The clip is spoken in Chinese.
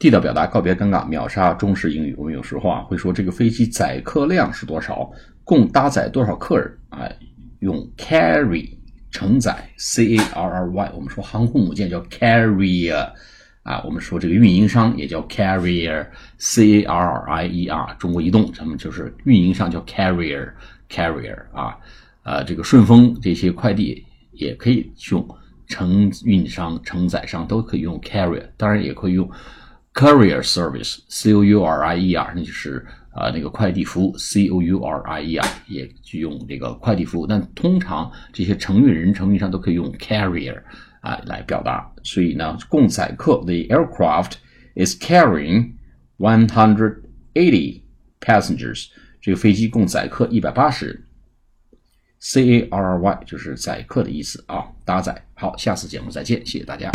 地道表达，告别尴尬，秒杀中式英语。我们有时候啊会说这个飞机载客量是多少，共搭载多少客人啊？用 carry 承载 c a r r y。我们说航空母舰叫 carrier 啊，我们说这个运营商也叫 carrier c a r r i e r。中国移动咱们就是运营商叫 carrier carrier 啊，呃，这个顺丰这些快递也可以用承运商、承载商都可以用 carrier，当然也可以用。Courier service, C O U R I E R，那就是啊那个快递服务，C O U R I E R，也就用这个快递服务。但通常这些承运人、承运商都可以用 carrier 啊来表达。所以呢，共载客，the aircraft is carrying one hundred eighty passengers，这个飞机共载客一百八十人。C A R R Y 就是载客的意思啊，搭载。好，下次节目再见，谢谢大家。